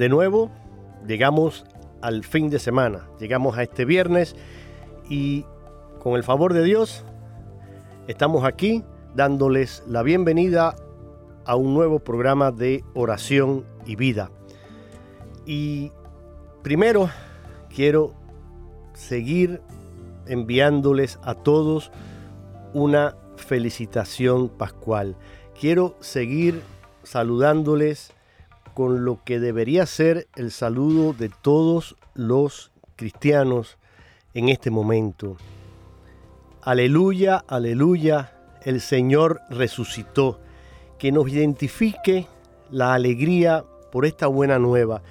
De nuevo, llegamos al fin de semana, llegamos a este viernes y con el favor de Dios estamos aquí dándoles la bienvenida a un nuevo programa de oración y vida. Y primero quiero seguir enviándoles a todos una felicitación pascual. Quiero seguir saludándoles con lo que debería ser el saludo de todos los cristianos en este momento. Aleluya, aleluya, el Señor resucitó. Que nos identifique la alegría por esta buena nueva.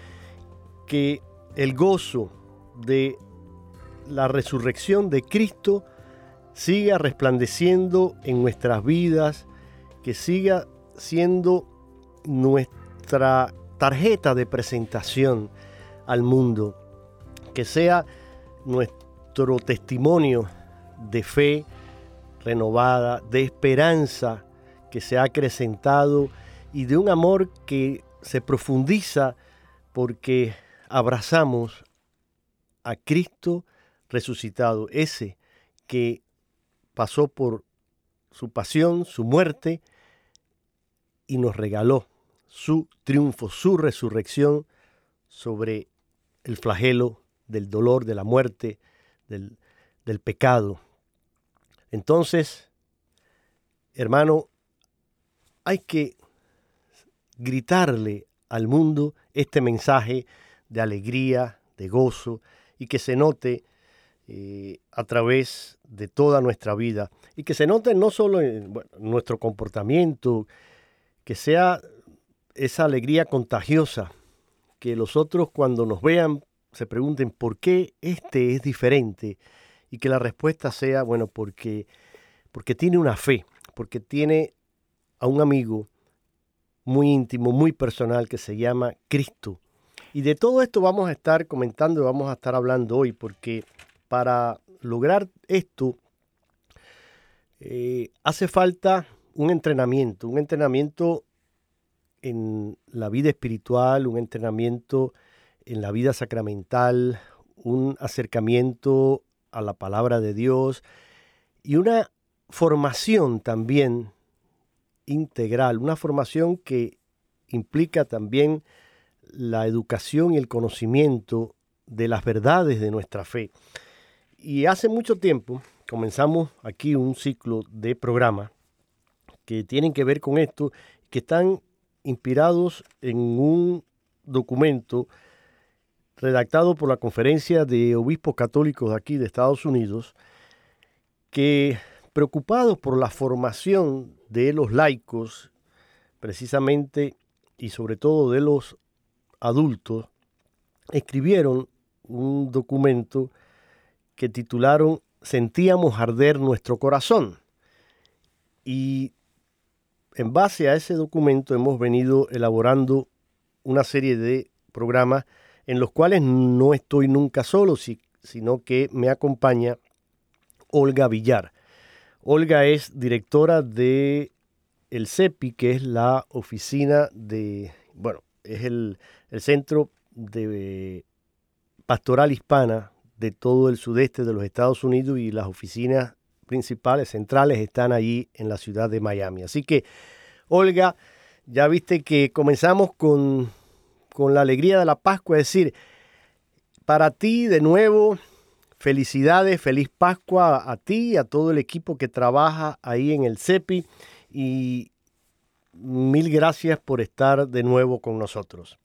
Que el gozo de la resurrección de Cristo siga resplandeciendo en nuestras vidas, que siga siendo nuestra tarjeta de presentación al mundo, que sea nuestro testimonio de fe renovada, de esperanza que se ha acrecentado y de un amor que se profundiza porque abrazamos a Cristo resucitado, ese que pasó por su pasión, su muerte y nos regaló su triunfo, su resurrección sobre el flagelo del dolor, de la muerte, del, del pecado. Entonces, hermano, hay que gritarle al mundo este mensaje de alegría, de gozo, y que se note eh, a través de toda nuestra vida, y que se note no solo en nuestro comportamiento, que sea esa alegría contagiosa, que los otros cuando nos vean se pregunten por qué este es diferente, y que la respuesta sea, bueno, porque, porque tiene una fe, porque tiene a un amigo muy íntimo, muy personal que se llama Cristo. Y de todo esto vamos a estar comentando, vamos a estar hablando hoy, porque para lograr esto eh, hace falta un entrenamiento, un entrenamiento en la vida espiritual, un entrenamiento en la vida sacramental, un acercamiento a la palabra de Dios y una formación también integral, una formación que implica también la educación y el conocimiento de las verdades de nuestra fe. Y hace mucho tiempo comenzamos aquí un ciclo de programas que tienen que ver con esto, que están inspirados en un documento redactado por la Conferencia de Obispos Católicos aquí de Estados Unidos, que preocupados por la formación de los laicos, precisamente y sobre todo de los adultos, escribieron un documento que titularon Sentíamos arder nuestro corazón. Y en base a ese documento hemos venido elaborando una serie de programas en los cuales no estoy nunca solo, sino que me acompaña Olga Villar. Olga es directora de el CEPI, que es la oficina de, bueno, es el, el centro de pastoral hispana de todo el sudeste de los Estados Unidos y las oficinas principales, centrales, están allí en la ciudad de Miami. Así que, Olga, ya viste que comenzamos con, con la alegría de la Pascua, es decir, para ti de nuevo, felicidades, feliz Pascua a ti y a todo el equipo que trabaja ahí en el CEPI y mil gracias por estar de nuevo con nosotros.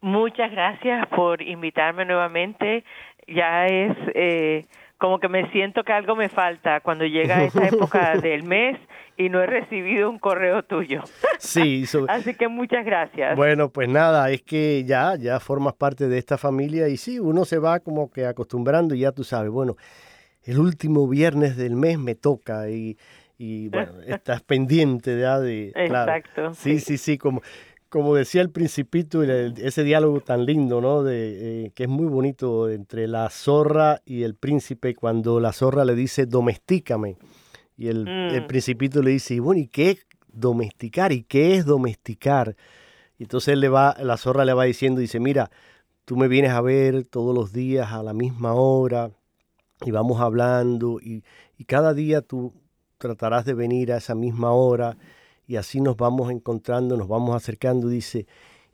Muchas gracias por invitarme nuevamente. Ya es eh, como que me siento que algo me falta cuando llega esa época del mes y no he recibido un correo tuyo. Sí. Así que muchas gracias. Bueno, pues nada, es que ya, ya formas parte de esta familia y sí, uno se va como que acostumbrando y ya tú sabes, bueno, el último viernes del mes me toca y, y bueno, estás pendiente ya de... Exacto. sí, sí, sí, como como decía el principito, ese diálogo tan lindo, ¿no? De, eh, que es muy bonito entre la zorra y el príncipe, cuando la zorra le dice, domestícame. Y el, mm. principito le dice, bueno, ¿y qué es domesticar? ¿Y qué es domesticar? Y entonces le va, la zorra le va diciendo, dice, mira, tú me vienes a ver todos los días a la misma hora y vamos hablando y, y cada día tú tratarás de venir a esa misma hora y así nos vamos encontrando, nos vamos acercando, dice,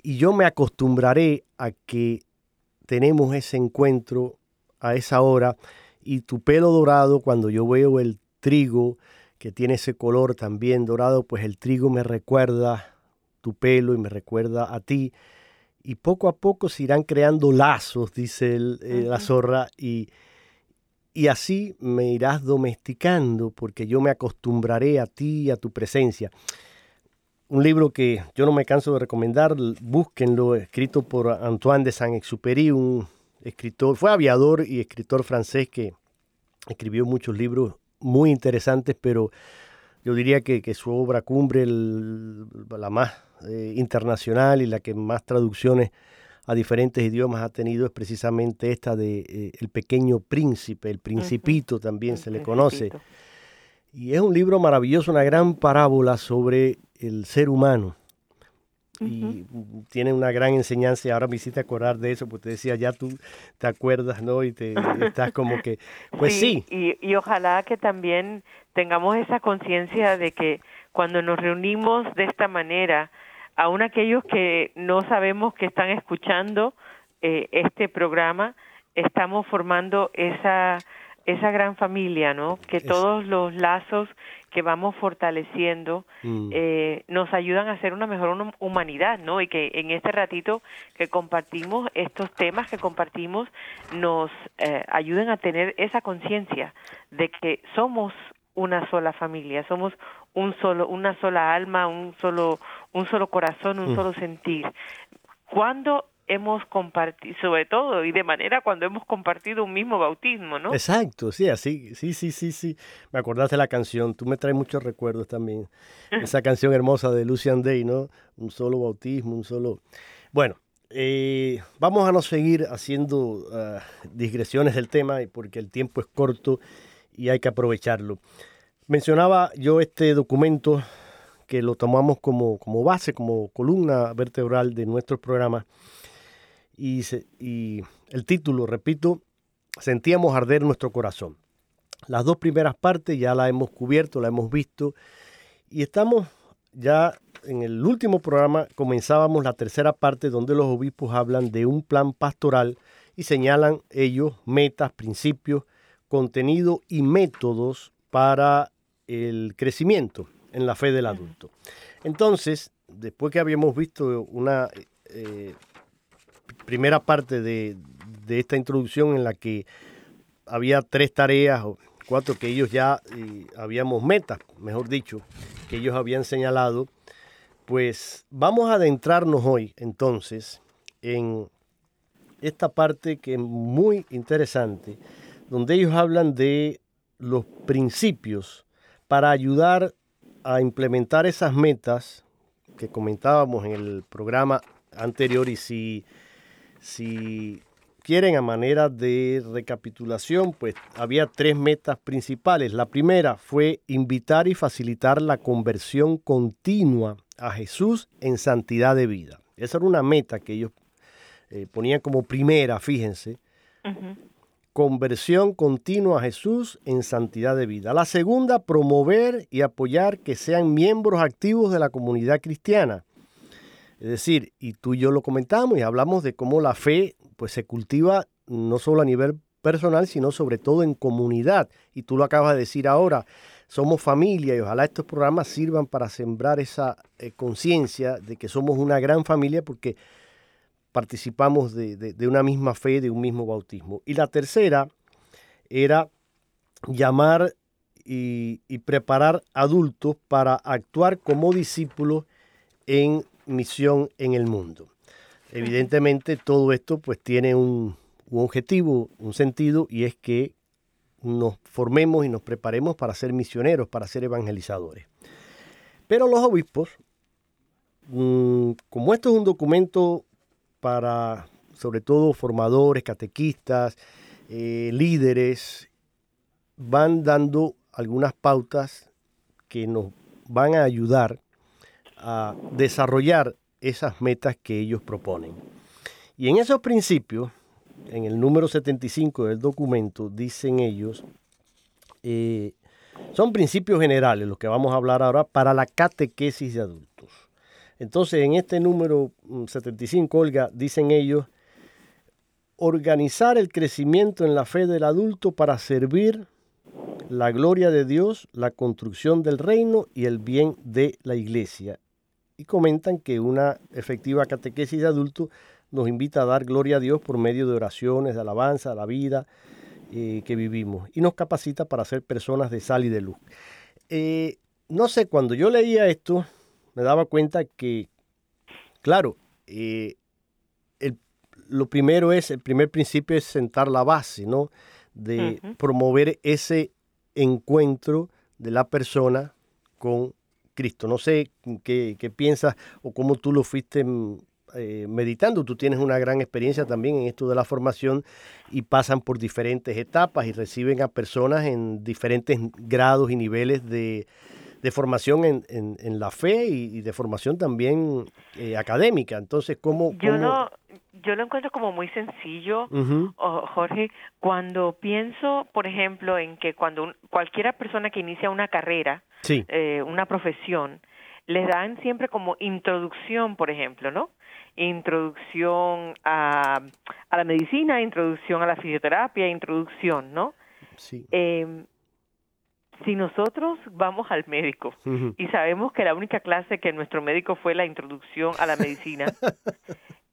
y yo me acostumbraré a que tenemos ese encuentro a esa hora y tu pelo dorado, cuando yo veo el trigo que tiene ese color también dorado, pues el trigo me recuerda tu pelo y me recuerda a ti. Y poco a poco se irán creando lazos, dice eh, la zorra, y, y así me irás domesticando porque yo me acostumbraré a ti y a tu presencia. Un libro que yo no me canso de recomendar, búsquenlo, escrito por Antoine de Saint-Exupéry, un escritor, fue aviador y escritor francés que escribió muchos libros muy interesantes, pero yo diría que, su obra cumbre, la más eh, internacional y la que más traducciones a diferentes idiomas ha tenido es precisamente esta de eh, El pequeño príncipe, el principito también se le conoce. Y es un libro maravilloso, una gran parábola sobre el ser humano. Y tiene una gran enseñanza y ahora me hiciste acordar de eso, porque te decía, ya tú te acuerdas, ¿no? Y te estás como que, pues sí. Y, y ojalá que también tengamos esa conciencia de que cuando nos reunimos de esta manera, aún aquellos que no sabemos que están escuchando eh, este programa, estamos formando esa esa gran familia, ¿no? Que todos los lazos que vamos fortaleciendo mm. eh, nos ayudan a ser una mejor humanidad, ¿no? Y que en este ratito que compartimos estos temas que compartimos nos eh, ayuden a tener esa conciencia de que somos una sola familia, somos un solo, una sola alma, un solo, un solo corazón, un mm. solo sentir. Cuando hemos compartido, sobre todo y de manera cuando hemos compartido un mismo bautismo, ¿no? Exacto, sí, así, sí, sí, sí, sí. Me acordaste de la canción, tú me traes muchos recuerdos también. Esa canción hermosa de Lucian Day, ¿no? Un solo bautismo, un solo... Bueno, eh, vamos a no seguir haciendo ah, digresiones del tema porque el tiempo es corto y hay que aprovecharlo. Mencionaba yo este documento que lo tomamos como, como base, como columna vertebral de nuestro programa. Y, y el título, repito, sentíamos arder nuestro corazón. Las dos primeras partes ya la hemos cubierto, la hemos visto y estamos ya en el último programa comenzábamos la tercera parte donde los obispos hablan de un plan pastoral y señalan ellos metas, principios, contenido y métodos para el crecimiento en la fe del adulto. Entonces, después que habíamos visto una eh, primera parte de, esta introducción en la que había tres tareas o cuatro que ellos ya eh, habíamos metas, mejor dicho, que ellos habían señalado, pues vamos a adentrarnos hoy entonces en esta parte que es muy interesante, donde ellos hablan de los principios para ayudar a implementar esas metas que comentábamos en el programa anterior y si, si quieren a manera de recapitulación, pues había tres metas principales. La primera fue invitar y facilitar la conversión continua a Jesús en santidad de vida. Esa era una meta que ellos eh, ponían como primera, fíjense. Conversión continua a Jesús en santidad de vida. La segunda, promover y apoyar que sean miembros activos de la comunidad cristiana. Es decir, y tú y yo lo comentamos y hablamos de cómo la fe pues se cultiva no solo a nivel personal, sino sobre todo en comunidad. Y tú lo acabas de decir ahora, somos familia y ojalá estos programas sirvan para sembrar esa eh, conciencia de que somos una gran familia porque participamos de, una misma fe, de un mismo bautismo. Y la tercera era llamar y, y preparar adultos para actuar como discípulos en misión en el mundo. Evidentemente todo esto pues tiene un, objetivo, un sentido y es que nos formemos y nos preparemos para ser misioneros, para ser evangelizadores. Pero los obispos, mm, como esto es un documento para sobre todo formadores, catequistas, eh, líderes, van dando algunas pautas que nos van a ayudar a desarrollar esas metas que ellos proponen. Y en esos principios, en el número 75 del documento, dicen ellos, eh, son principios generales los que vamos a hablar ahora para la catequesis de adultos. Entonces, en este número 75, mm, Olga, dicen ellos, organizar el crecimiento en la fe del adulto para servir la gloria de Dios, la construcción del reino y el bien de la iglesia y comentan que una efectiva catequesis de adultos nos invita a dar gloria a Dios por medio de oraciones, de alabanza a la vida eh, que vivimos y nos capacita para ser personas de sal y de luz. Eh, no sé, cuando yo leía esto, me daba cuenta que, claro, eh, lo primero es, el primer principio es sentar la base, ¿no? De promover ese encuentro de la persona con Cristo. No sé qué, piensas o cómo tú lo fuiste mm, eh, meditando. Tú tienes una gran experiencia también en esto de la formación y pasan por diferentes etapas y reciben a personas en diferentes grados y niveles de, formación en, la fe y, de formación también eh, académica. Entonces, ¿cómo, Yo, no, yo lo encuentro como muy sencillo, Jorge, cuando pienso, por ejemplo, en que cuando cualquiera persona que inicia una carrera, eh, una profesión, les dan siempre como introducción, por ejemplo, ¿no? Introducción a, a la medicina, introducción a la fisioterapia, introducción, ¿no? Sí. Eh, si nosotros vamos al médico y sabemos que la única clase que nuestro médico fue la introducción a la medicina,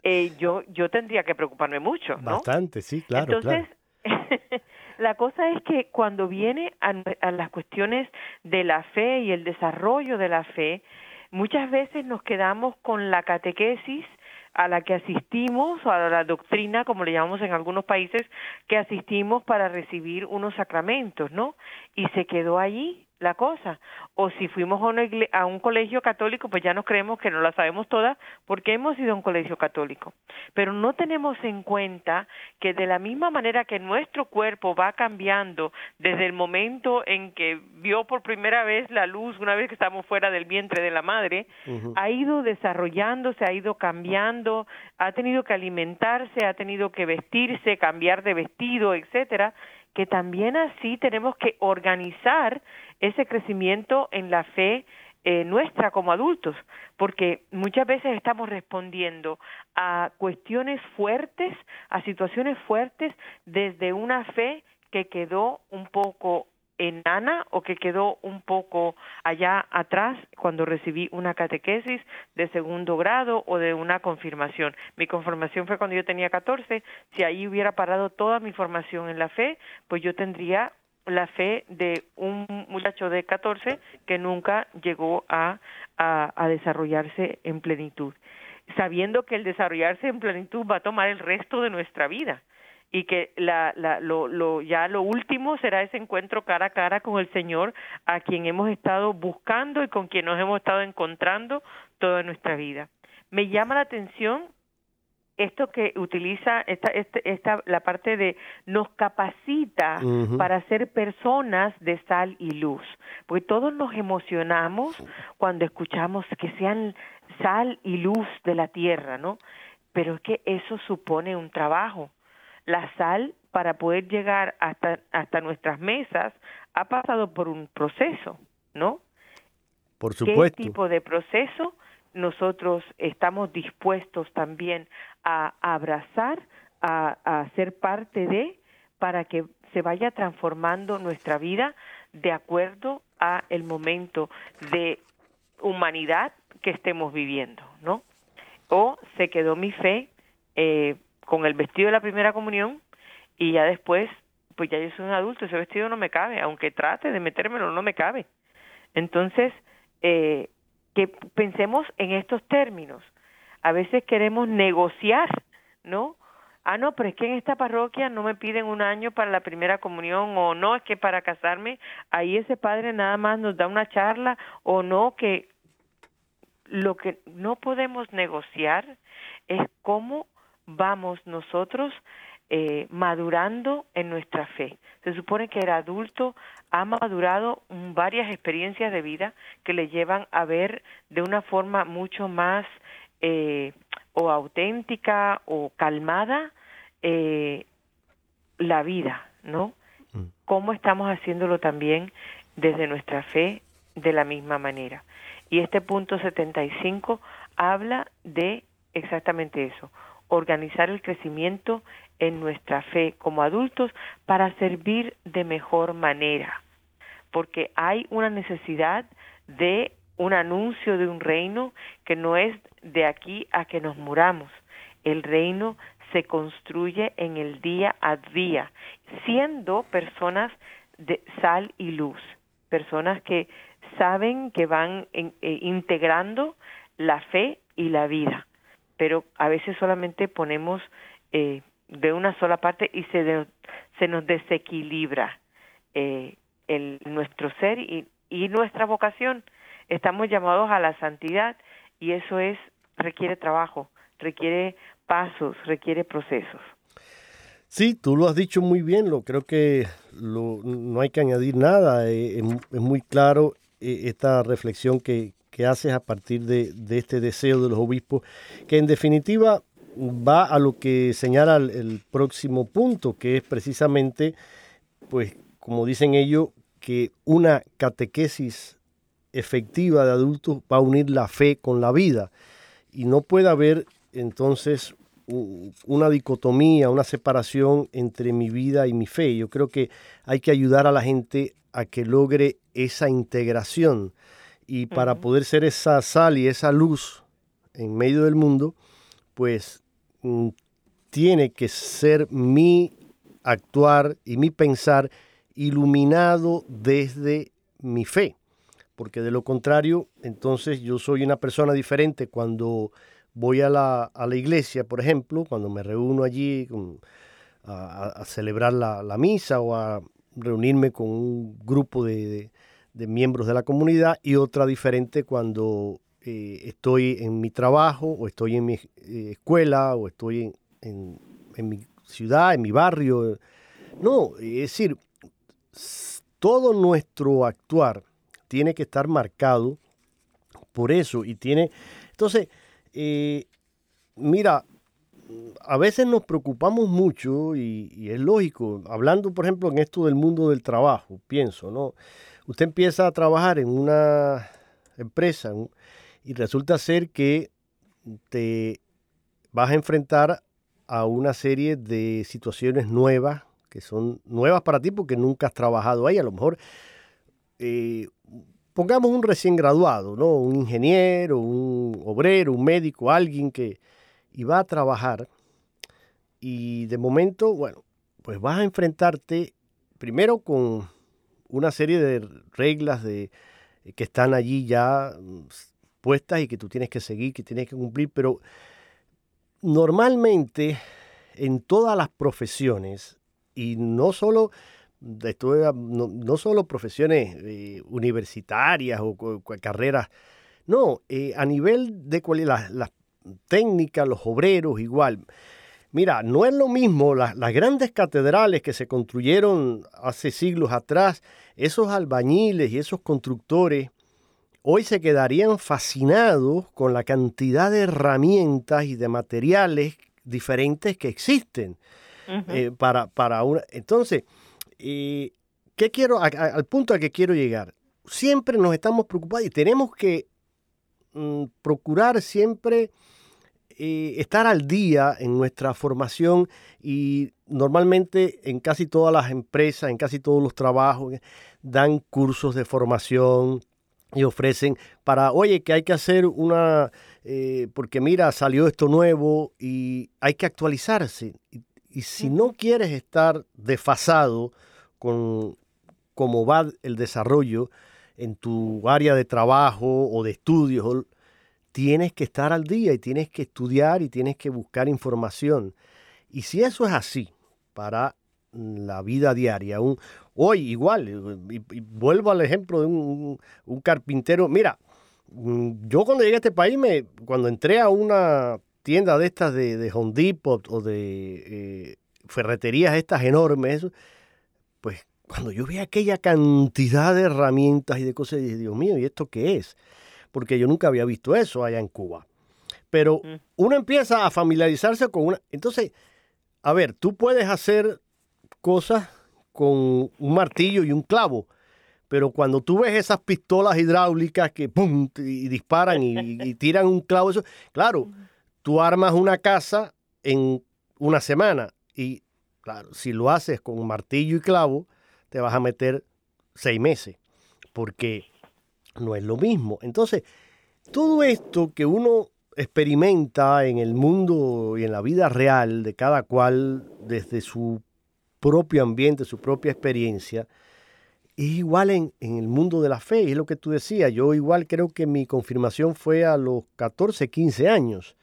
eh, yo yo tendría que preocuparme mucho, ¿no? Bastante, sí, claro. Entonces, La cosa es que cuando viene a, las cuestiones de la fe y el desarrollo de la fe, muchas veces nos quedamos con la catequesis a la que asistimos, a la doctrina, como le llamamos en algunos países, que asistimos para recibir unos sacramentos, ¿no? Y se quedó allí la cosa. O si fuimos a, a un colegio católico, pues ya nos creemos que no la sabemos todas porque hemos ido a un colegio católico. Pero no tenemos en cuenta que de la misma manera que nuestro cuerpo va cambiando desde el momento en que vio por primera vez la luz, una vez que estamos fuera del vientre de la madre, ha ido desarrollándose, ha ido cambiando, ha tenido que alimentarse, ha tenido que vestirse, cambiar de vestido, etcétera, que también así tenemos que organizar ese crecimiento en la fe eh, nuestra como adultos, porque muchas veces estamos respondiendo a cuestiones fuertes, a situaciones fuertes desde una fe que quedó un poco enana o que quedó un poco allá atrás cuando recibí una catequesis de segundo grado o de una confirmación. Mi confirmación fue cuando yo tenía 14. Si ahí hubiera parado toda mi formación en la fe, pues yo tendría la fe de un muchacho de 14 que nunca llegó a, a, desarrollarse en plenitud, sabiendo que el desarrollarse en plenitud va a tomar el resto de nuestra vida. Y que la, la, lo, lo, ya lo último será ese encuentro cara a cara con el Señor a quien hemos estado buscando y con quien nos hemos estado encontrando toda nuestra vida. Me llama la atención esto que utiliza esta, esta, esta, la parte de nos capacita para ser personas de sal y luz, porque todos nos emocionamos cuando escuchamos que sean sal y luz de la tierra, ¿no? Pero es que eso supone un trabajo. La sal para poder llegar hasta hasta nuestras mesas ha pasado por un proceso, ¿no? Por supuesto. ¿Qué tipo de proceso? nosotros estamos dispuestos también a, abrazar, a, ser parte de, para que se vaya transformando nuestra vida de acuerdo a el momento de humanidad que estemos viviendo, ¿no? O se quedó mi fe eh, con el vestido de la primera comunión y ya después, pues ya yo soy un adulto, ese vestido no me cabe, aunque trate de metérmelo, no me cabe. Entonces, eh, que pensemos en estos términos. A veces queremos negociar, ¿no? Ah, no, pero es que en esta parroquia no me piden un año para la primera comunión o no, es que para casarme ahí ese padre nada más nos da una charla o no, que lo que no podemos negociar es cómo vamos nosotros eh, madurando en nuestra fe. Se supone que el adulto ha madurado varias experiencias de vida que le llevan a ver de una forma mucho más eh, o auténtica o calmada eh, la vida, ¿no? Mm. ¿Cómo estamos haciéndolo también desde nuestra fe de la misma manera? Y este punto 75 habla de exactamente eso, organizar el crecimiento en nuestra fe como adultos para servir de mejor manera, porque hay una necesidad de un anuncio de un reino que no es de aquí a que nos muramos. El reino se construye en el día a día, siendo personas de sal y luz, personas que saben que van eh, integrando la fe y la vida, pero a veces solamente ponemos eh, de una sola parte y se, se nos desequilibra eh, el, nuestro ser y, y nuestra vocación. Estamos llamados a la santidad y eso es requiere trabajo, requiere pasos, requiere procesos. Sí, tú lo has dicho muy bien, lo creo que lo, no hay que añadir nada, eh, es, muy claro eh, esta reflexión que, que haces a partir de, este deseo de los obispos, que en definitiva va a lo que señala el, próximo punto, que es precisamente, pues, como dicen ellos, que una catequesis efectiva de adultos va a unir la fe con la vida. Y no puede haber entonces una dicotomía, una separación entre mi vida y mi fe. Yo creo que hay que ayudar a la gente a que logre esa integración. Y para poder ser esa sal y esa luz en medio del mundo, pues Mm, tiene que ser mi actuar y mi pensar iluminado desde mi fe, porque de lo contrario, entonces yo soy una persona diferente cuando voy a la, a la iglesia, por ejemplo, cuando me reúno allí a, celebrar la, misa o a reunirme con un grupo de, de miembros de la comunidad y otra diferente cuando eh, estoy en mi trabajo o estoy en mi eh, escuela o estoy en, mi ciudad, en mi barrio. No, es decir, todo nuestro actuar tiene que estar marcado por eso y tiene... Entonces, eh, mira, a veces nos preocupamos mucho y, es lógico, hablando por ejemplo en esto del mundo del trabajo, pienso, ¿no? Usted empieza a trabajar en una empresa, y resulta ser que te vas a enfrentar a una serie de situaciones nuevas, que son nuevas para ti porque nunca has trabajado ahí. A lo mejor, eh, pongamos un recién graduado, ¿no? Un ingeniero, un obrero, un médico, alguien que va a trabajar y de momento, bueno, pues vas a enfrentarte primero con una serie de reglas de, que están allí ya y que tú tienes que seguir, que tienes que cumplir, pero normalmente en todas las profesiones, y no solo, no, solo profesiones eh, universitarias o, carreras, no, eh, a nivel de las técnicas, los obreros igual. Mira, no es lo mismo las, grandes catedrales que se construyeron hace siglos atrás, esos albañiles y esos constructores hoy se quedarían fascinados con la cantidad de herramientas y de materiales diferentes que existen eh, para, para una... Entonces, eh, ¿qué quiero, al punto al que quiero llegar? Siempre nos estamos preocupados y tenemos que mm, procurar siempre eh, estar al día en nuestra formación y normalmente en casi todas las empresas, en casi todos los trabajos, dan cursos de formación y ofrecen para, oye, que hay que hacer una, eh, porque mira, salió esto nuevo y hay que actualizarse. Y, si no quieres estar desfasado con cómo va el desarrollo en tu área de trabajo o de estudios, tienes que estar al día y tienes que estudiar y tienes que buscar información. Y si eso es así para la vida diaria, hoy igual, vuelvo al ejemplo de un, carpintero, mira, mm, yo cuando llegué a este país, me, cuando entré a una tienda de estas de, de Home Depot o de eh, ferreterías estas enormes, pues cuando yo vi aquella cantidad de herramientas y de cosas, dije, Dios mío, ¿y esto qué es? Porque yo nunca había visto eso allá en Cuba. Pero mm. uno empieza a familiarizarse con una... Entonces, a ver, tú puedes hacer cosas con un martillo y un clavo, pero cuando tú ves esas pistolas hidráulicas que pum, y disparan y, tiran un clavo, eso, claro, tú armas una casa en una semana y, claro, si lo haces con martillo y clavo, te vas a meter seis meses, porque no es lo mismo. Entonces, todo esto que uno experimenta en el mundo y en la vida real de cada cual desde su propio ambiente, su propia experiencia, es igual en, el mundo de la fe, es lo que tú decías. Yo igual creo que mi confirmación fue a los 14, 15 años,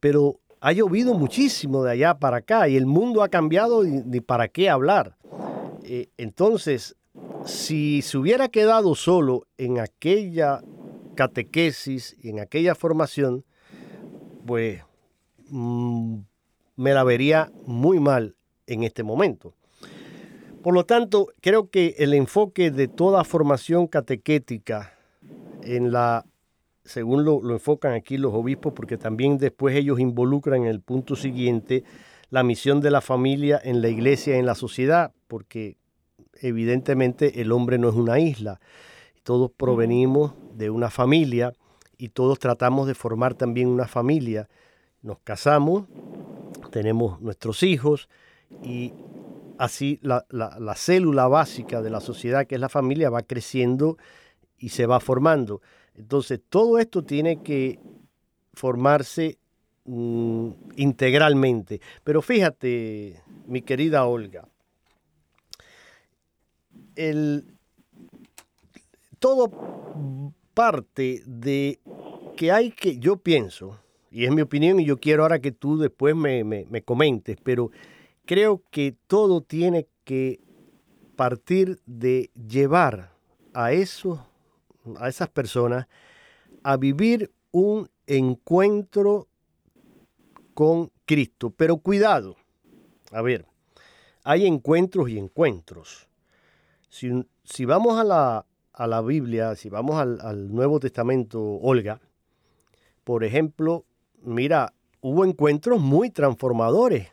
pero ha llovido muchísimo de allá para acá y el mundo ha cambiado ni para qué hablar. Eh, entonces, si se hubiera quedado solo en aquella catequesis y en aquella formación, pues mm, me la vería muy mal en este momento. Por lo tanto, creo que el enfoque de toda formación catequética en la, según lo, lo enfocan aquí los obispos, porque también después ellos involucran en el punto siguiente la misión de la familia en la iglesia en la sociedad, porque evidentemente el hombre no es una isla. Todos provenimos de una familia y todos tratamos de formar también una familia. Nos casamos, tenemos nuestros hijos y así la, célula básica de la sociedad, que es la familia, va creciendo y se va formando. Entonces, todo esto tiene que formarse mm, integralmente. Pero fíjate, mi querida Olga, el, todo parte de que hay que, yo pienso, y es mi opinión y yo quiero ahora que tú después me, me, comentes, pero creo que todo tiene que partir de llevar a, eso, a esas personas a vivir un encuentro con Cristo. Pero cuidado, a ver, hay encuentros y encuentros. Si, vamos a la, a la, Biblia, si vamos al, Nuevo Testamento, Olga, por ejemplo, mira, hubo encuentros muy transformadores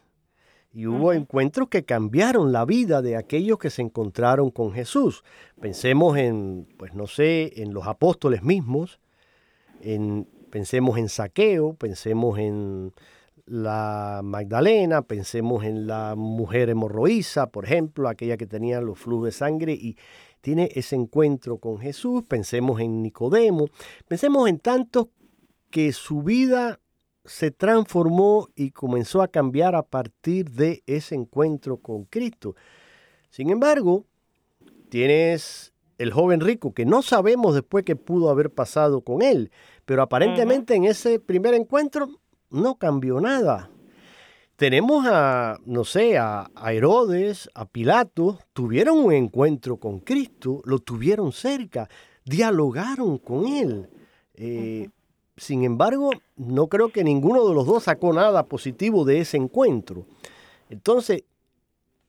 y hubo encuentros que cambiaron la vida de aquellos que se encontraron con Jesús. Pensemos en, pues no sé, en los apóstoles mismos, en, pensemos en Saqueo, pensemos en la Magdalena, pensemos en la mujer hemorroísa, por ejemplo, aquella que tenía los flujos de sangre y tiene ese encuentro con Jesús, pensemos en Nicodemo, pensemos en tantos que su vida se transformó y comenzó a cambiar a partir de ese encuentro con Cristo. Sin embargo, tienes el joven rico, que no sabemos después qué pudo haber pasado con él, pero aparentemente en ese primer encuentro no cambió nada. tenemos a, no sé, a, Herodes, a Pilato, tuvieron un encuentro con Cristo, lo tuvieron cerca, dialogaron con él. Eh, sin embargo, no creo que ninguno de los dos sacó nada positivo de ese encuentro. Entonces,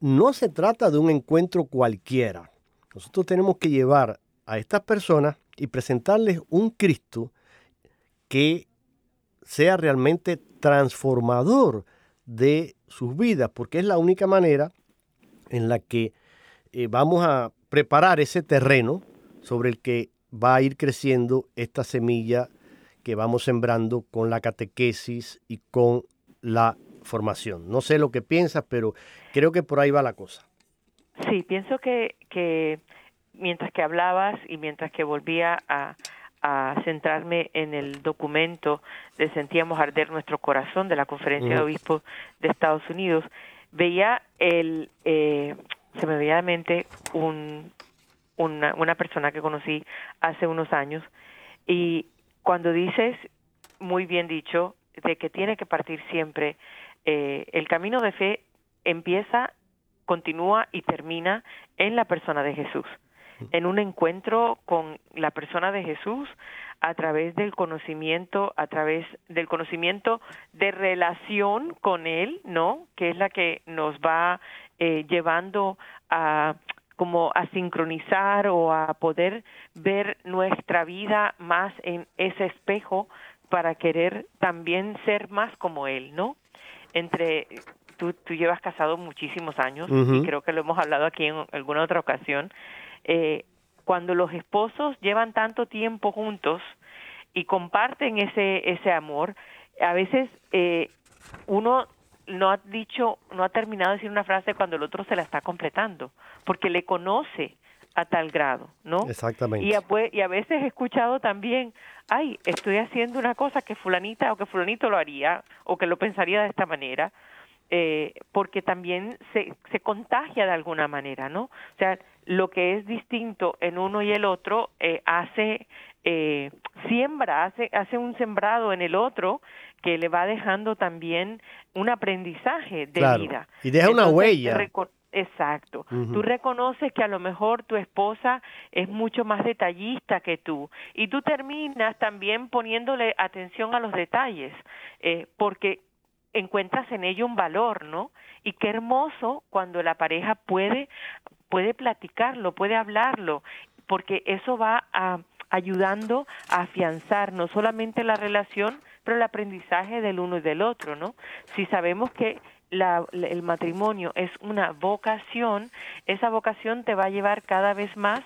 no se trata de un encuentro cualquiera. Nosotros tenemos que llevar a estas personas y presentarles un Cristo que sea realmente transformador de sus vidas, porque es la única manera en la que eh, vamos a preparar ese terreno sobre el que va a ir creciendo esta semilla que vamos sembrando con la catequesis y con la formación. No sé lo que piensas, pero creo que por ahí va la cosa. Sí, pienso que, que mientras que hablabas y mientras que volvía a, a centrarme en el documento de Sentíamos Arder Nuestro Corazón de la Conferencia de Obispos de Estados Unidos, veía el, eh, se me veía a la mente un, una, una persona que conocí hace unos años y cuando dices, muy bien dicho, de que tiene que partir siempre, eh, el camino de fe empieza, continúa y termina en la persona de Jesús en un encuentro con la persona de Jesús a través del conocimiento, a través del conocimiento de relación con Él, ¿no? Que es la que nos va eh, llevando a como a sincronizar o a poder ver nuestra vida más en ese espejo para querer también ser más como Él, ¿no? Entre tú, tú llevas casado muchísimos años y creo que lo hemos hablado aquí en alguna otra ocasión eh, cuando los esposos llevan tanto tiempo juntos y comparten ese, ese amor, a veces eh, uno no ha dicho, no ha terminado de decir una frase cuando el otro se la está completando, porque le conoce a tal grado, ¿no? Exactamente. Y a, y a veces he escuchado también, ay, estoy haciendo una cosa que fulanita o que fulanito lo haría o que lo pensaría de esta manera, eh, porque también se, se contagia de alguna manera, ¿no? O sea, lo que es distinto en uno y el otro eh, hace, eh, siembra, hace, hace un sembrado en el otro que le va dejando también un aprendizaje de vida. Y deja una huella. Exacto. Tú reconoces que a lo mejor tu esposa es mucho más detallista que tú y tú terminas también poniéndole atención a los detalles, eh, porque encuentras en ello un valor, ¿no? Y qué hermoso cuando la pareja puede puede platicarlo, puede hablarlo, porque eso va a, ayudando a afianzar no solamente la relación, pero el aprendizaje del uno y del otro, ¿no? Si sabemos que la, el matrimonio es una vocación, esa vocación te va a llevar cada vez más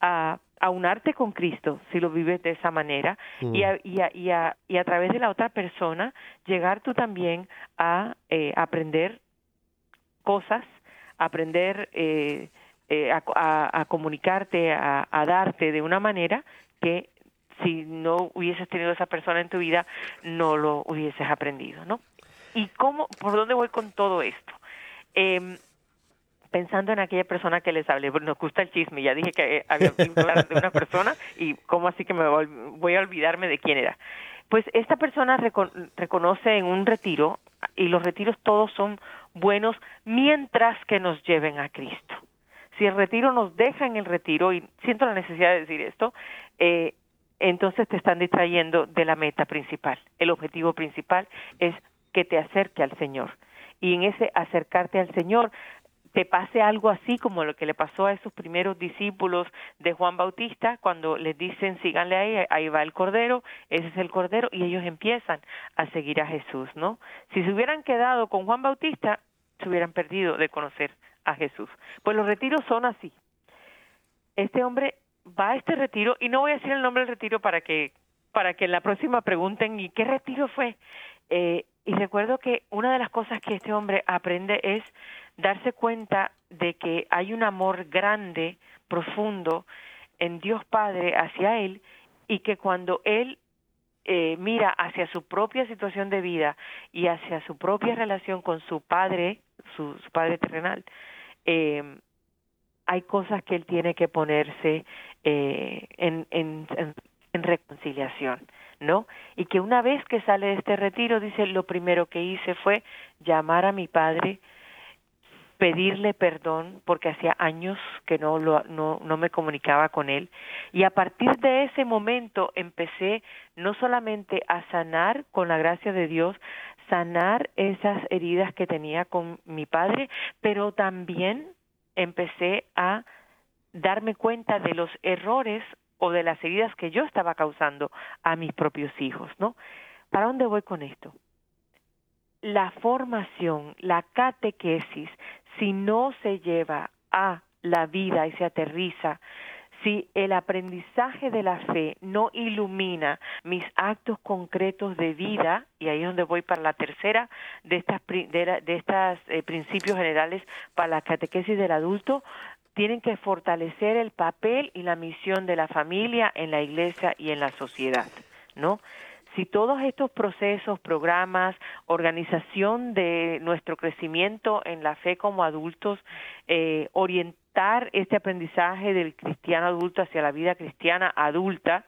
a, a unarte con Cristo, si lo vives de esa manera, mm. y, a, y, a, y, a, y, a, través de la otra persona llegar tú también a eh, aprender cosas, aprender eh, eh, a, comunicarte, a, darte de una manera que si no hubieses tenido esa persona en tu vida, no lo hubieses aprendido, ¿no? ¿Y cómo, por dónde voy con todo esto? Eh, pensando en aquella persona que les hablé, nos gusta el chisme, ya dije que había de una persona y cómo así que me voy a olvidarme de quién era. Pues esta persona reconoce en un retiro, y los retiros todos son buenos mientras que nos lleven a Cristo si el retiro nos deja en el retiro, y siento la necesidad de decir esto, eh, entonces te están distrayendo de la meta principal. El objetivo principal es que te acerque al Señor. Y en ese acercarte al Señor, te pase algo así como lo que le pasó a esos primeros discípulos de Juan Bautista cuando les dicen síganle ahí, ahí va el cordero, ese es el cordero y ellos empiezan a seguir a Jesús, ¿no? Si se hubieran quedado con Juan Bautista, se hubieran perdido de conocer a Jesús. Pues los retiros son así. Este hombre va a este retiro y no voy a decir el nombre del retiro para que para que en la próxima pregunten y qué retiro fue. Eh, y recuerdo que una de las cosas que este hombre aprende es darse cuenta de que hay un amor grande, profundo en Dios Padre hacia él y que cuando él eh, mira hacia su propia situación de vida y hacia su propia relación con su padre, su, padre terrenal, eh, hay cosas que él tiene que ponerse eh, en, reconciliación. ¿No? Y que una vez que sale de este retiro, dice, lo primero que hice fue llamar a mi padre, pedirle perdón porque hacía años que no, lo, no, no me comunicaba con él y a partir de ese momento empecé no solamente a sanar con la gracia de Dios, sanar esas heridas que tenía con mi padre, pero también empecé a darme cuenta de los errores o de las heridas que yo estaba causando a mis propios hijos, ¿no? ¿Para dónde voy con esto? La formación, la catequesis, si no se lleva a la vida y se aterriza, si el aprendizaje de la fe no ilumina mis actos concretos de vida, y ahí es donde voy para la tercera de estas, de, estas eh, principios generales para la catequesis del adulto, tienen que fortalecer el papel y la misión de la familia en la iglesia y en la sociedad, ¿no? Si todos estos procesos, programas, organización de nuestro crecimiento en la fe como adultos, eh, orientar este aprendizaje del cristiano adulto hacia la vida cristiana adulta,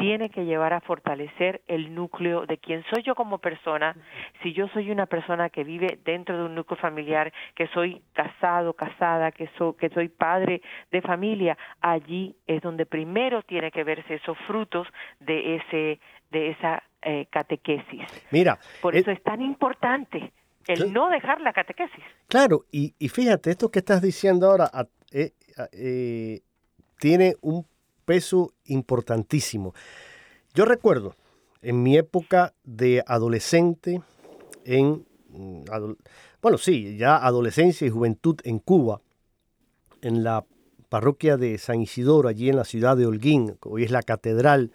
tiene que llevar a fortalecer el núcleo de quién soy yo como persona. Si yo soy una persona que vive dentro de un núcleo familiar, que soy casado, casada, que, soy que soy padre de familia, allí es donde primero tiene que verse esos frutos de ese de esa eh, catequesis. Mira, por eso es tan importante el no dejar la catequesis. Claro, y, fíjate, esto que estás diciendo ahora eh, eh, tiene un peso importantísimo. Yo recuerdo en mi época de adolescente, en, mm, bueno, sí, ya adolescencia y juventud en Cuba, en la parroquia de San Isidoro, allí en la ciudad de Holguín, hoy es la catedral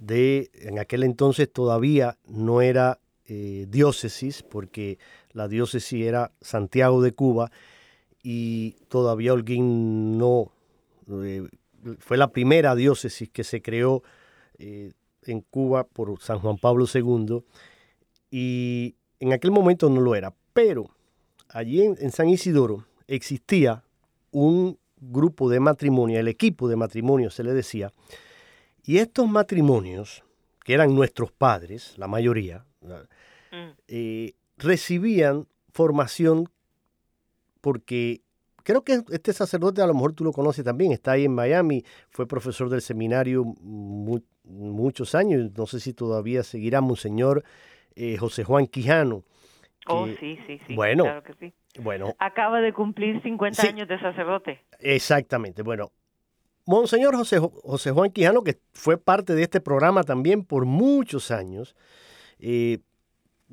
de, en aquel entonces todavía no era eh, diócesis, porque la diócesis era Santiago de Cuba y todavía Holguín no eh, fue la primera diócesis que se creó eh, en Cuba por San Juan Pablo II y en aquel momento no lo era, pero allí en, San Isidoro existía un grupo de matrimonio, el equipo de matrimonio se le decía, y estos matrimonios, que eran nuestros padres, la mayoría, mm. eh, recibían formación porque Creo que este sacerdote, a lo mejor tú lo conoces también, está ahí en Miami, fue profesor del seminario muchos años, no sé si todavía seguirá Monseñor eh, José Juan Quijano. oh, sí, sí, sí. Bueno, claro que sí. Bueno. Acaba de cumplir 50 años de sacerdote. Exactamente. Bueno, Monseñor José, José Juan Quijano, que fue parte de este programa también por muchos años, eh,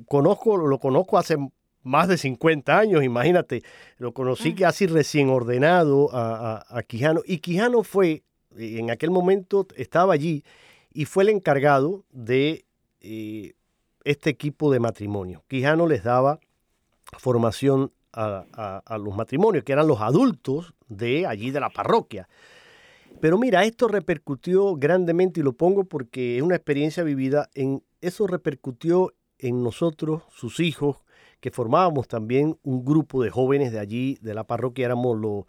conozco, lo conozco hace más de 50 años, imagínate, lo conocí casi recién ordenado a, Quijano, y Quijano fue, eh, en aquel momento estaba allí, y fue el encargado de eh, este equipo de matrimonio. Quijano les daba formación a, a, los matrimonios, que eran los adultos de allí de la parroquia. Pero mira, esto repercutió grandemente, y lo pongo porque es una experiencia vivida, en eso repercutió en nosotros, sus hijos, que formábamos también un grupo de jóvenes de allí, de la parroquia, éramos los,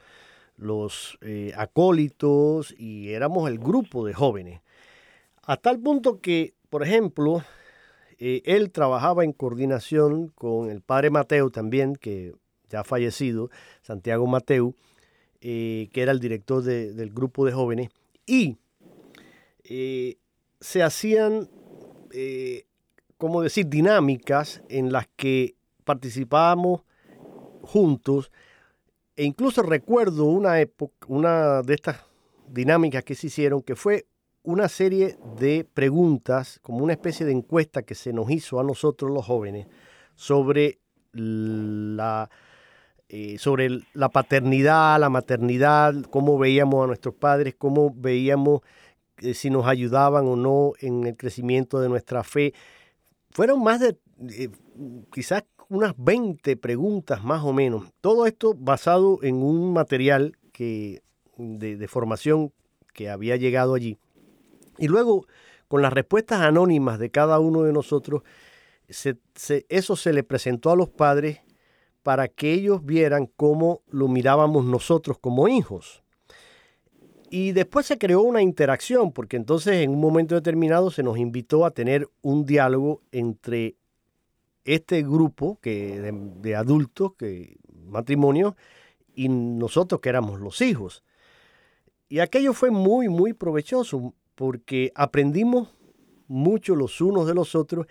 los eh, acólitos y éramos el grupo de jóvenes. A tal punto que, por ejemplo, eh, él trabajaba en coordinación con el padre Mateo también, que ya ha fallecido, Santiago Mateo, eh, que era el director del grupo de jóvenes, y se hacían, ¿cómo decir?, dinámicas en las que participábamos juntos e incluso recuerdo una época, una de estas dinámicas que se hicieron que fue una serie de preguntas, como una especie de encuesta que se nos hizo a nosotros los jóvenes sobre la, eh, sobre la paternidad, la maternidad, cómo veíamos a nuestros padres, cómo veíamos eh, si nos ayudaban o no en el crecimiento de nuestra fe. Fueron más de, eh, quizás unas 20 preguntas más o menos. Todo esto basado en un material que, de, formación que había llegado allí. Y luego, con las respuestas anónimas de cada uno de nosotros, eso se le presentó a los padres para que ellos vieran cómo lo mirábamos nosotros como hijos. Y después se creó una interacción, porque entonces en un momento determinado se nos invitó a tener un diálogo entre este grupo que, de, adultos, que matrimonio, y nosotros que éramos los hijos. Y aquello fue muy, muy provechoso, porque aprendimos mucho los unos de los otros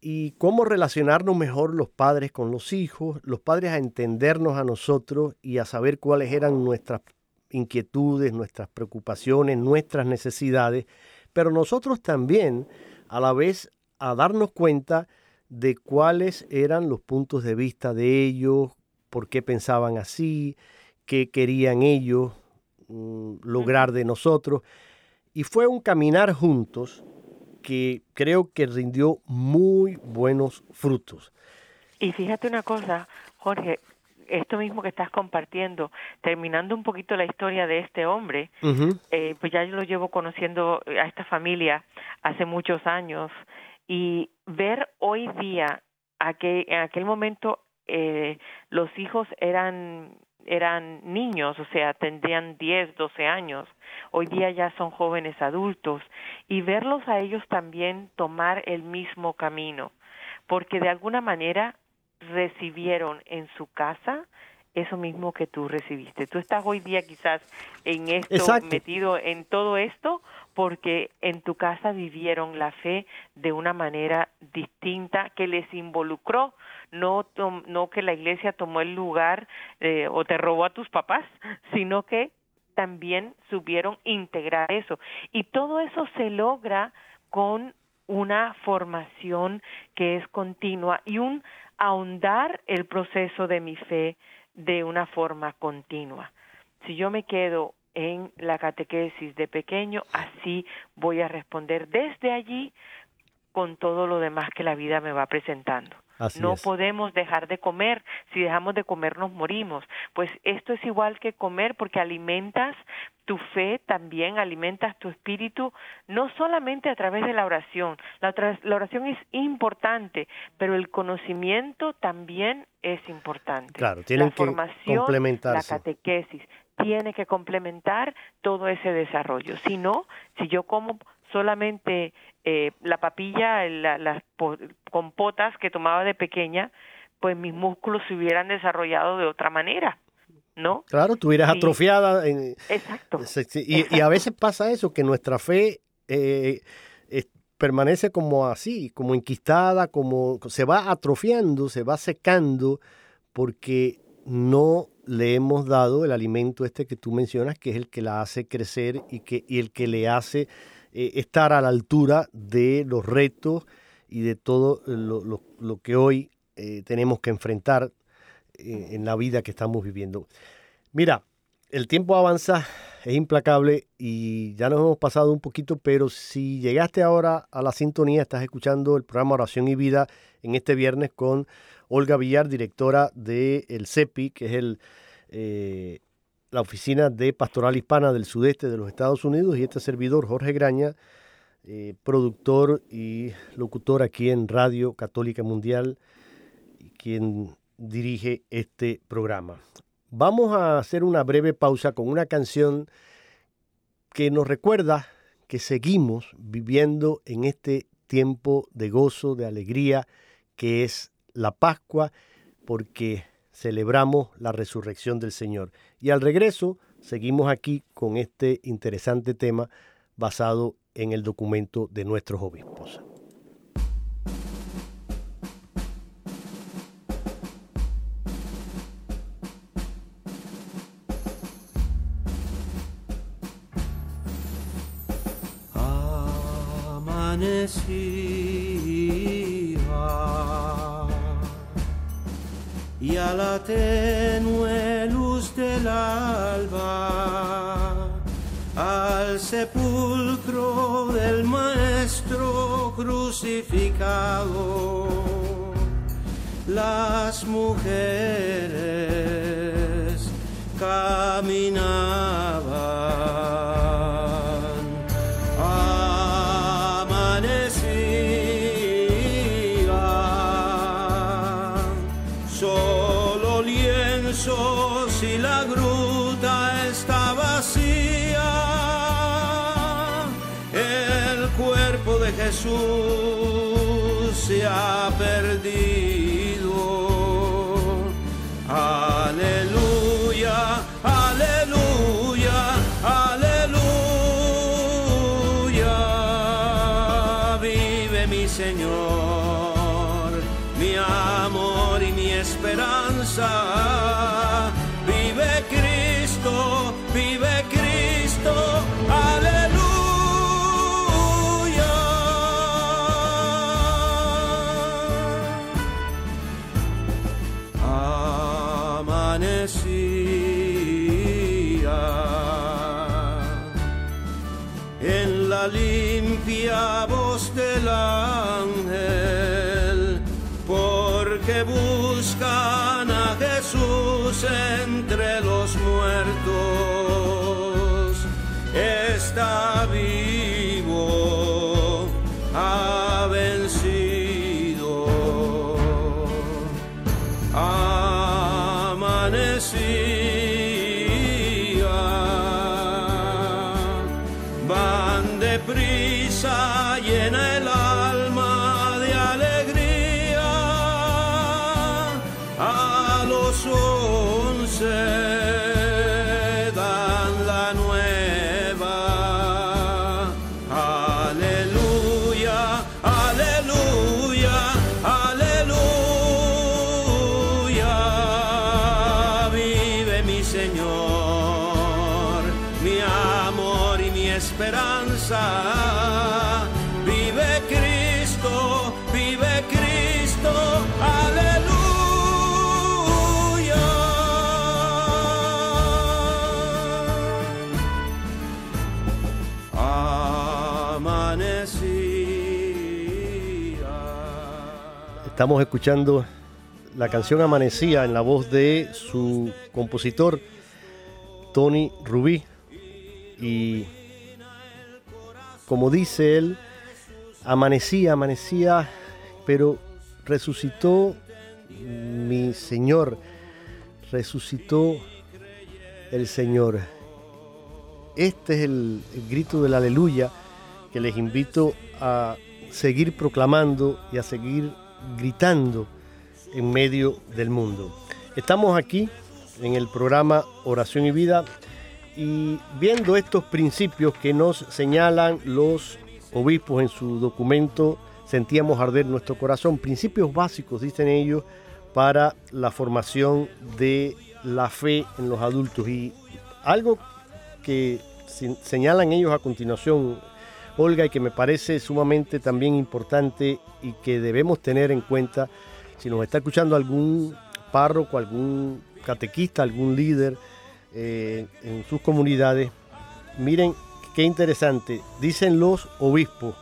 y cómo relacionarnos mejor los padres con los hijos, los padres a entendernos a nosotros y a saber cuáles eran nuestras inquietudes, nuestras preocupaciones, nuestras necesidades, pero nosotros también a la vez a darnos cuenta de cuáles eran los puntos de vista de ellos, por qué pensaban así, qué querían ellos mm, lograr de nosotros. Y fue un caminar juntos que creo que rindió muy buenos frutos. Y fíjate una cosa, Jorge, esto mismo que estás compartiendo, terminando un poquito la historia de este hombre, eh, pues ya yo lo llevo conociendo a esta familia hace muchos años y ver hoy día a que en aquel momento eh, los hijos eran eran niños, o sea, tendrían 10, 12 años. Hoy día ya son jóvenes adultos y verlos a ellos también tomar el mismo camino, porque de alguna manera recibieron en su casa eso mismo que tú recibiste. Tú estás hoy día quizás en esto, metido en todo esto, porque en tu casa vivieron la fe de una manera distinta que les involucró, no, no que la iglesia tomó el lugar eh, o te robó a tus papás, sino que también supieron integrar eso. Y todo eso se logra con una formación que es continua y un ahondar el proceso de mi fe de una forma continua. Si yo me quedo en la catequesis de pequeño, así voy a responder desde allí con todo lo demás que la vida me va presentando. No podemos dejar de comer, si dejamos de comer nos morimos. Pues esto es igual que comer porque alimentas tu fe también, alimentas tu espíritu, no solamente a través de la oración. La, oración es importante, pero el conocimiento también es importante. Claro, tienen la formación, La catequesis tiene que complementar todo ese desarrollo. Si no, si yo como solamente eh, la papilla, las compotas que tomaba de pequeña, pues mis músculos se hubieran desarrollado de otra manera. ¿No? Claro, estuvieras atrofiada. Exacto. Y, a veces pasa eso, que nuestra fe eh, permanece como así, como enquistada, como se va atrofiando, se va secando, porque no le hemos dado el alimento este que tú mencionas, que es el que la hace crecer y, que, y el que le hace eh, estar a la altura de los retos y de todo lo, que hoy eh, tenemos que enfrentar eh, en la vida que estamos viviendo. Mira, el tiempo avanza, es implacable y ya nos hemos pasado un poquito, pero si llegaste ahora a la sintonía, estás escuchando el programa Oración y Vida en este viernes con Olga Villar, directora del el CEPI, que es el, eh, la Oficina de Pastoral Hispana del Sudeste de los Estados Unidos, y este servidor, Jorge Graña, eh, productor y locutor aquí en Radio Católica Mundial, quien dirige este programa. Vamos a hacer una breve pausa con una canción que nos recuerda que seguimos viviendo en este tiempo de gozo, de alegría, que es la Pascua porque celebramos la resurrección del Señor. Y al regreso seguimos aquí con este interesante tema basado en el documento de nuestros obispos. y a la tenue del alba al sepulcro del Maestro crucificado. Las mujeres caminaban Jesús se ha perdido. Estamos escuchando la canción Amanecía en la voz de su compositor Tony Rubí. Y como dice él, amanecía, amanecía, pero resucitó mi Señor, resucitó el Señor. Este es el, el grito del aleluya que les invito a seguir proclamando y a seguir gritando en medio del mundo. Estamos aquí en el programa Oración y Vida y viendo estos principios que nos señalan los obispos en su documento Sentíamos arder nuestro corazón, principios básicos, dicen ellos, para la formación de la fe en los adultos. Y algo que se- señalan ellos a continuación, Olga, y que me parece sumamente también importante y que debemos tener en cuenta si nos está escuchando algún párroco, algún catequista, algún líder eh, en sus comunidades. Miren qué interesante, dicen los obispos,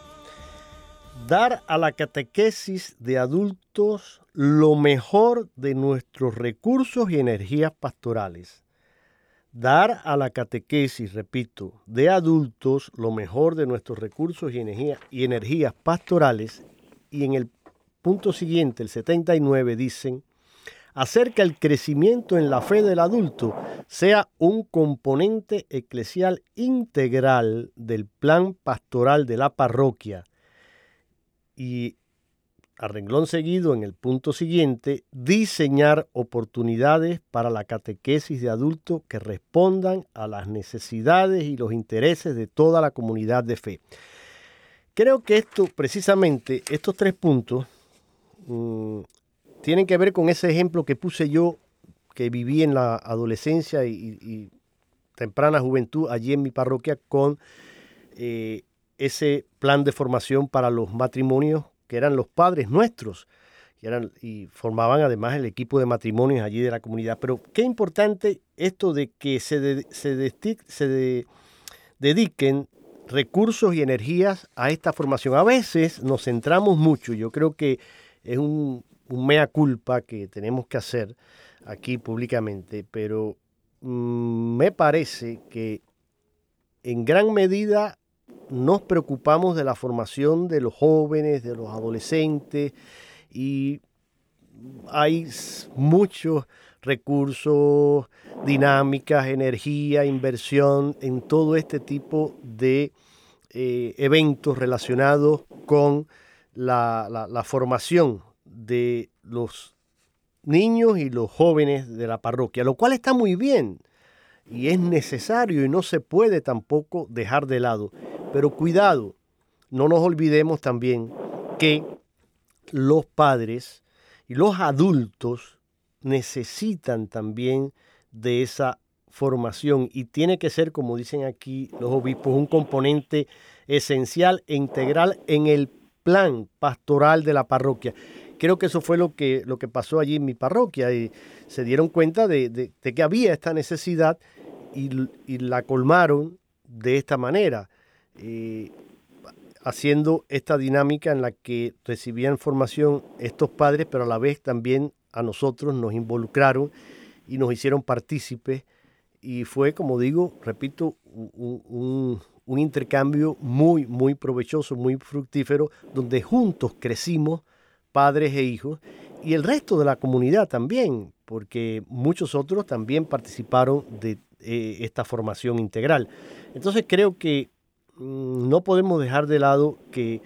dar a la catequesis de adultos lo mejor de nuestros recursos y energías pastorales. Dar a la catequesis, repito, de adultos lo mejor de nuestros recursos y, energía- y energías pastorales. Y en el punto siguiente, el 79, dicen, hacer que el crecimiento en la fe del adulto sea un componente eclesial integral del plan pastoral de la parroquia. Y a renglón seguido, en el punto siguiente, diseñar oportunidades para la catequesis de adultos que respondan a las necesidades y los intereses de toda la comunidad de fe. Creo que esto, precisamente, estos tres puntos, mm, tienen que ver con ese ejemplo que puse yo, que viví en la adolescencia y, temprana juventud allí en mi parroquia con eh, ese plan de formación para los matrimonios que eran los padres nuestros y, eran, y formaban además el equipo de matrimonios allí de la comunidad. Pero qué importante esto de que se, se, se de- dediquen recursos y energías a esta formación. A veces nos centramos mucho, yo creo que es un, un mea culpa que tenemos que hacer aquí públicamente, pero mm, me parece que en gran medida nos preocupamos de la formación de los jóvenes, de los adolescentes y hay muchos recursos, dinámicas, energía, inversión en todo este tipo de eh, eventos relacionados con la formación de los niños y los jóvenes de la parroquia, lo cual está muy bien y es necesario y no se puede tampoco dejar de lado. Pero cuidado, no nos olvidemos también que los padres y los adultos necesitan también de esa formación y tiene que ser, como dicen aquí los obispos, un componente esencial e integral en el plan pastoral de la parroquia. Creo que eso fue lo que, lo que pasó allí en mi parroquia y se dieron cuenta de, que había esta necesidad y, la colmaron de esta manera, eh, haciendo esta dinámica en la que recibían formación estos padres, pero a la vez también a nosotros nos involucraron y nos hicieron partícipes y fue, como digo, repito, un, intercambio muy, muy provechoso, muy fructífero, donde juntos crecimos, padres e hijos, y el resto de la comunidad también, porque muchos otros también participaron de eh, esta formación integral. Entonces creo que no podemos dejar de lado que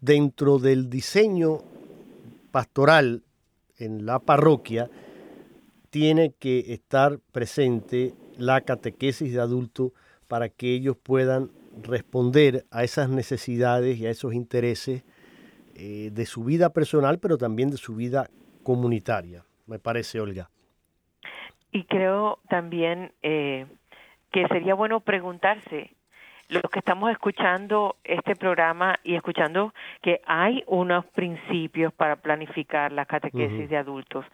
dentro del diseño pastoral en la parroquia tiene que estar presente la catequesis de adulto para que ellos puedan responder a esas necesidades y a esos intereses eh, de su vida personal, pero también de su vida comunitaria, me parece, Olga. Y creo también eh, que sería bueno preguntarse, los que estamos escuchando este programa y escuchando que hay unos principios para planificar la catequesis de adultos,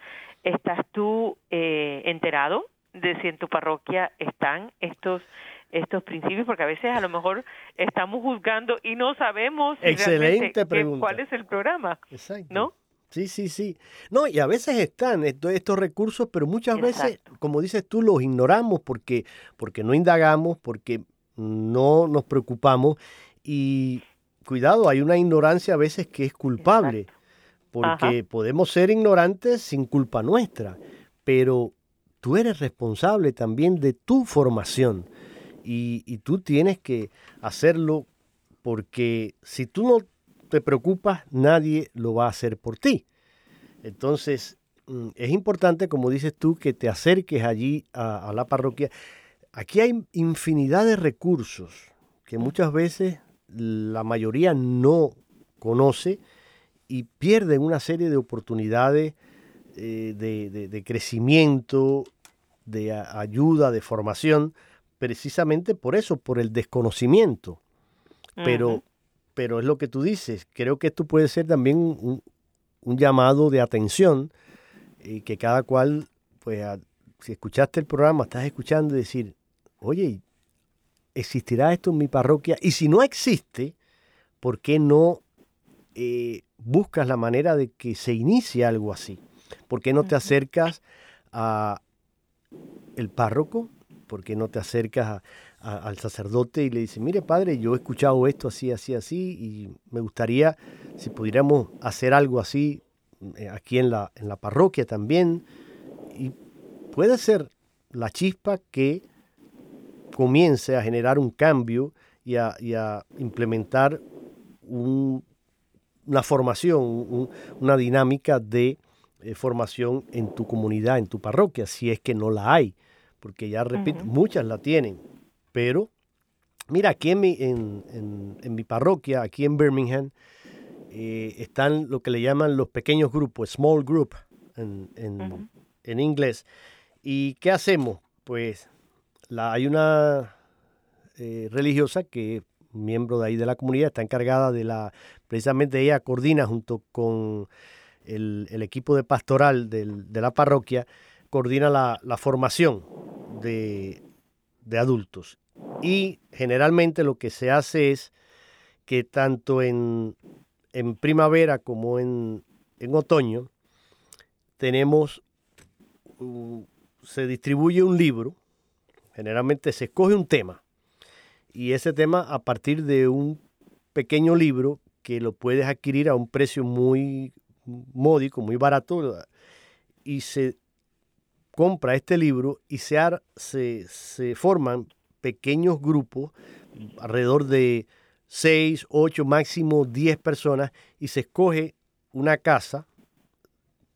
¿estás tú eh, enterado de si en tu parroquia están estos estos principios, porque a veces a lo mejor estamos juzgando y no sabemos Excelente cuál es el programa, Exacto. ¿no? Sí, sí, sí. No, y a veces están estos, estos recursos, pero muchas veces, como dices tú, los ignoramos porque, porque no indagamos, porque no nos preocupamos y cuidado, hay una ignorancia a veces que es culpable, porque podemos ser ignorantes sin culpa nuestra, pero tú eres responsable también de tu formación y, tú tienes que hacerlo porque si tú no te preocupas, nadie lo va a hacer por ti. Entonces, mm, es importante, como dices tú, que te acerques allí a, la parroquia. Aquí hay infinidad de recursos que muchas veces la mayoría no conoce y pierden una serie de oportunidades eh, de, crecimiento, de ayuda, de formación, precisamente por eso, por el desconocimiento. Pero, pero es lo que tú dices, creo que esto puede ser también un, llamado de atención y que cada cual, pues, si escuchaste el programa, estás escuchando y decir, oye, ¿existirá esto en mi parroquia? Y si no existe, ¿por qué no eh, buscas la manera de que se inicie algo así? ¿Por qué no te acercas a el párroco, ¿Por qué no te acercas al sacerdote y le dices, mire padre, yo he escuchado esto así, así, así, y me gustaría si pudiéramos hacer algo así eh, aquí en la, en la parroquia también? Y puede ser la chispa que comience a generar un cambio y a, implementar una formación, una dinámica de eh, formación en tu comunidad, en tu parroquia, si es que no la hay porque ya repito, muchas la tienen, pero mira, aquí en mi, en, mi parroquia, aquí en Birmingham, eh, están lo que le llaman los pequeños grupos, small group en, inglés. ¿Y qué hacemos? Pues hay una eh, religiosa que miembro de ahí de la comunidad, está encargada de la, precisamente ella coordina junto con el, equipo de pastoral de la parroquia, coordina la, la formación de, adultos. Y generalmente lo que se hace es que tanto en, en primavera como en, en otoño tenemos, se distribuye un libro, generalmente se escoge un tema, y ese tema a partir de un pequeño libro que lo puedes adquirir a un precio muy módico, muy barato, y se compra este libro y se, forman pequeños grupos alrededor de 6, 8, máximo 10 personas y se escoge una casa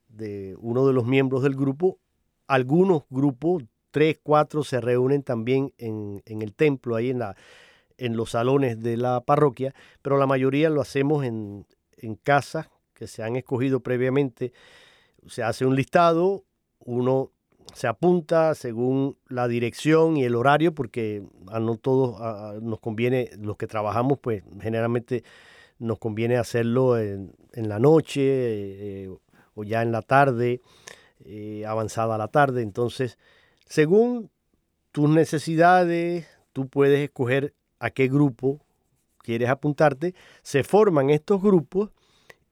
de uno de los miembros del grupo. Algunos grupos, 3, 4, se reúnen también en, en el templo, ahí en, la, en los salones de la parroquia, pero la mayoría lo hacemos en, en casas que se han escogido previamente. Se hace un listado, uno se apunta según la dirección y el horario, porque a no todos nos conviene, los que trabajamos, pues generalmente nos conviene hacerlo en, la noche eh, o ya en la tarde, eh, avanzada la tarde. Entonces, según tus necesidades, tú puedes escoger a qué grupo quieres apuntarte. Se forman estos grupos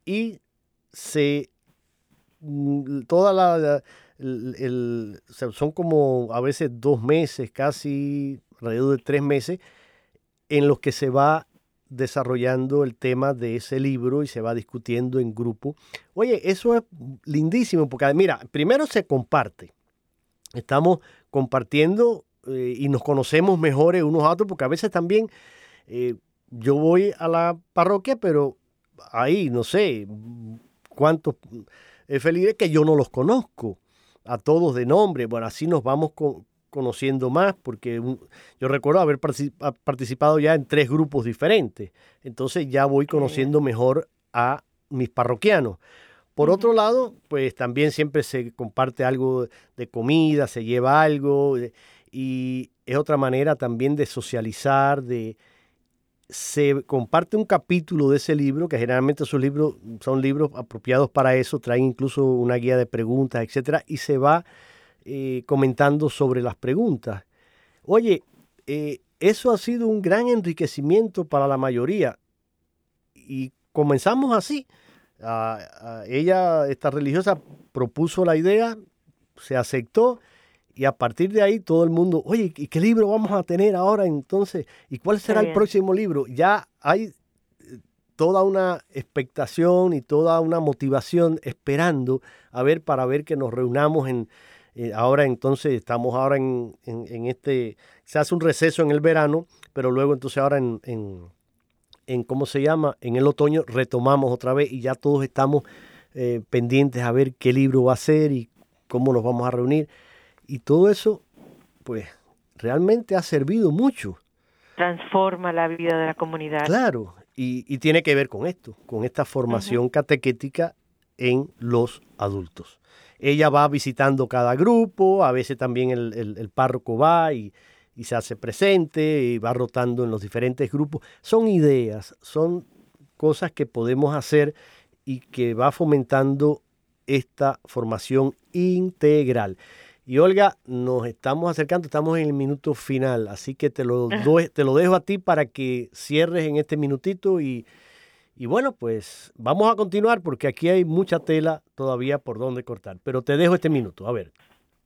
y se mm, toda la son como a veces dos meses, casi alrededor de tres meses, en los que se va desarrollando el tema de ese libro y se va discutiendo en grupo. Oye, eso es lindísimo, porque mira, primero se comparte. Estamos compartiendo eh, y nos conocemos mejores unos a otros, porque a veces también eh, yo voy a la parroquia, pero ahí no sé cuántos eh, felices que yo no los conozco a todos de nombre. Bueno, así nos vamos conociendo más, porque yo recuerdo haber participado ya en tres grupos diferentes. Entonces ya voy conociendo mejor a mis parroquianos. Por otro lado, pues también siempre se comparte algo de comida, se lleva algo, y es otra manera también de socializar, de, se comparte un capítulo de ese libro, que generalmente esos libros son libros apropiados para eso, traen incluso una guía de preguntas, etcétera, y se va eh, comentando sobre las preguntas. Oye, eh, eso ha sido un gran enriquecimiento para la mayoría. Y comenzamos así. Ella, esta religiosa, propuso la idea, se aceptó y a partir de ahí todo el mundo, oye, ¿y qué libro vamos a tener ahora entonces? ¿Y cuál será el próximo libro? Ya hay eh, toda una expectación y toda una motivación esperando a ver para ver que nos reunamos en eh, ahora entonces estamos ahora en, este se hace un receso en el verano pero luego entonces ahora en, en, cómo se llama en el otoño retomamos otra vez y ya todos estamos eh, pendientes a ver qué libro va a ser y cómo nos vamos a reunir y todo eso, pues, realmente ha servido mucho. Transforma la vida de la comunidad. Claro, y, tiene que ver con esto, con esta formación catequética en los adultos. Ella va visitando cada grupo, a veces también el, párroco va y, y, se hace presente y va rotando en los diferentes grupos. Son ideas, son cosas que podemos hacer y que va fomentando esta formación integral. Y Olga, nos estamos acercando, estamos en el minuto final, así que te lo, te lo dejo a ti para que cierres en este minutito y, bueno, pues vamos a continuar porque aquí hay mucha tela todavía por donde cortar, pero te dejo este minuto, a ver.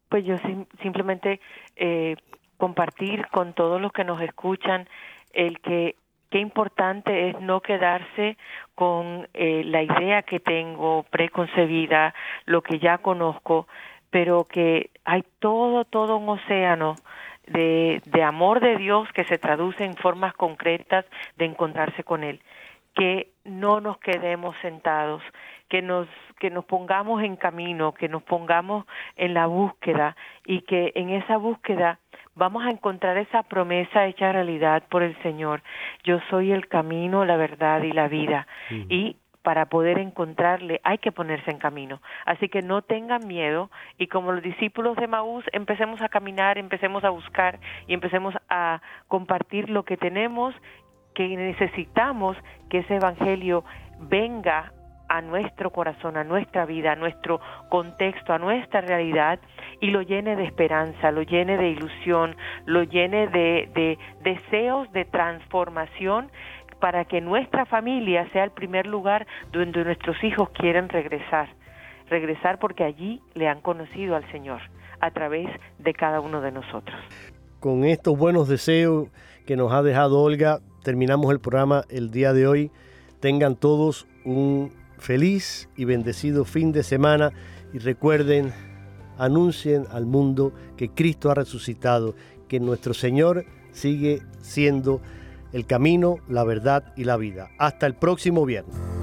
Pues yo simplemente eh, compartir con todos los que nos escuchan el que qué importante es no quedarse con eh, la idea que tengo preconcebida, lo que ya conozco, pero que hay todo, todo un océano de, de amor de Dios que se traduce en formas concretas de encontrarse con Él. Que no nos quedemos sentados, que nos, que nos pongamos en camino, que nos pongamos en la búsqueda y que en esa búsqueda vamos a encontrar esa promesa hecha realidad por el Señor. Yo soy el camino, la verdad y la vida. Y para poder encontrarle hay que ponerse en camino. Así que no tengan miedo y como los discípulos de Maús empecemos a caminar, empecemos a buscar y empecemos a compartir lo que tenemos, que necesitamos que ese Evangelio venga a nuestro corazón, a nuestra vida, a nuestro contexto, a nuestra realidad y lo llene de esperanza, lo llene de ilusión, lo llene de, de deseos de transformación para que nuestra familia sea el primer lugar donde nuestros hijos quieren regresar. Regresar porque allí le han conocido al Señor a través de cada uno de nosotros. Con estos buenos deseos que nos ha dejado Olga, terminamos el programa el día de hoy. Tengan todos un feliz y bendecido fin de semana y recuerden, anuncien al mundo que Cristo ha resucitado, que nuestro Señor sigue siendo el camino, la verdad y la vida. Hasta el próximo viernes.